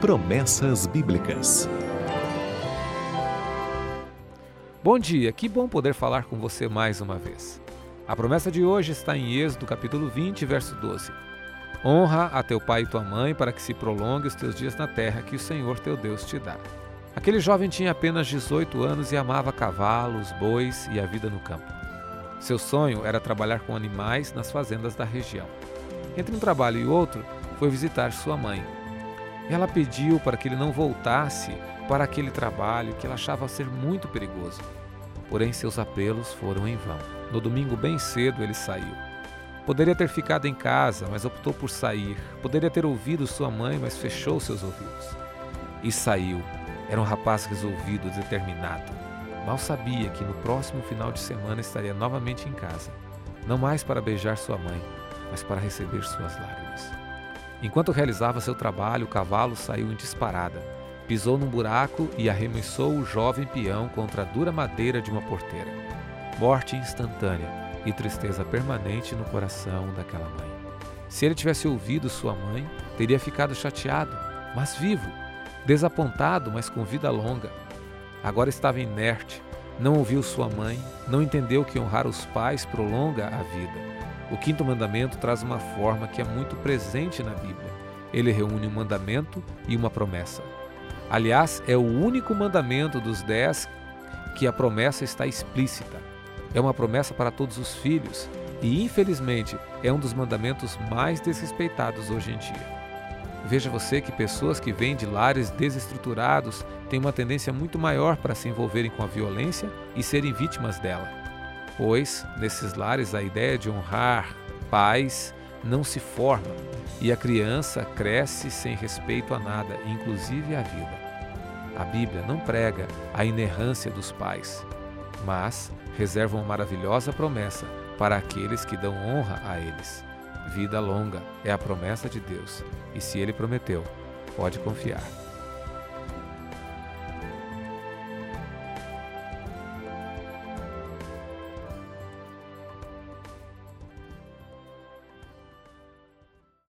Promessas Bíblicas. Bom dia, que bom poder falar com você mais uma vez. A promessa de hoje está em Êxodo capítulo 20, verso 12. Honra a teu pai e tua mãe para que se prolongue os teus dias na terra que o Senhor teu Deus te dá. Aquele jovem tinha apenas 18 anos e amava cavalos, bois e a vida no campo. Seu sonho era trabalhar com animais nas fazendas da região. Entre um trabalho e outro, foi visitar sua mãe. Ela pediu para que ele não voltasse para aquele trabalho que ela achava ser muito perigoso. Porém, seus apelos foram em vão. No domingo, bem cedo, ele saiu. Poderia ter ficado em casa, mas optou por sair. Poderia ter ouvido sua mãe, mas fechou seus ouvidos. E saiu. Era um rapaz resolvido, determinado. Mal sabia que no próximo final de semana estaria novamente em casa. Não mais para beijar sua mãe, mas para receber suas lágrimas. Enquanto realizava seu trabalho, o cavalo saiu em disparada, pisou num buraco e arremessou o jovem peão contra a dura madeira de uma porteira. Morte instantânea e tristeza permanente no coração daquela mãe. Se ele tivesse ouvido sua mãe, teria ficado chateado, mas vivo, desapontado, mas com vida longa. Agora estava inerte, não ouviu sua mãe, não entendeu que honrar os pais prolonga a vida. O quinto mandamento traz uma forma que é muito presente na Bíblia. Ele reúne um mandamento e uma promessa. Aliás, é o único mandamento dos dez que a promessa está explícita. É uma promessa para todos os filhos e, infelizmente, é um dos mandamentos mais desrespeitados hoje em dia. Veja você que pessoas que vêm de lares desestruturados têm uma tendência muito maior para se envolverem com a violência e serem vítimas dela pois nesses lares a ideia de honrar pais não se forma e a criança cresce sem respeito a nada, inclusive a vida. A Bíblia não prega a inerrância dos pais, mas reserva uma maravilhosa promessa para aqueles que dão honra a eles. Vida longa é a promessa de Deus, e se ele prometeu, pode confiar.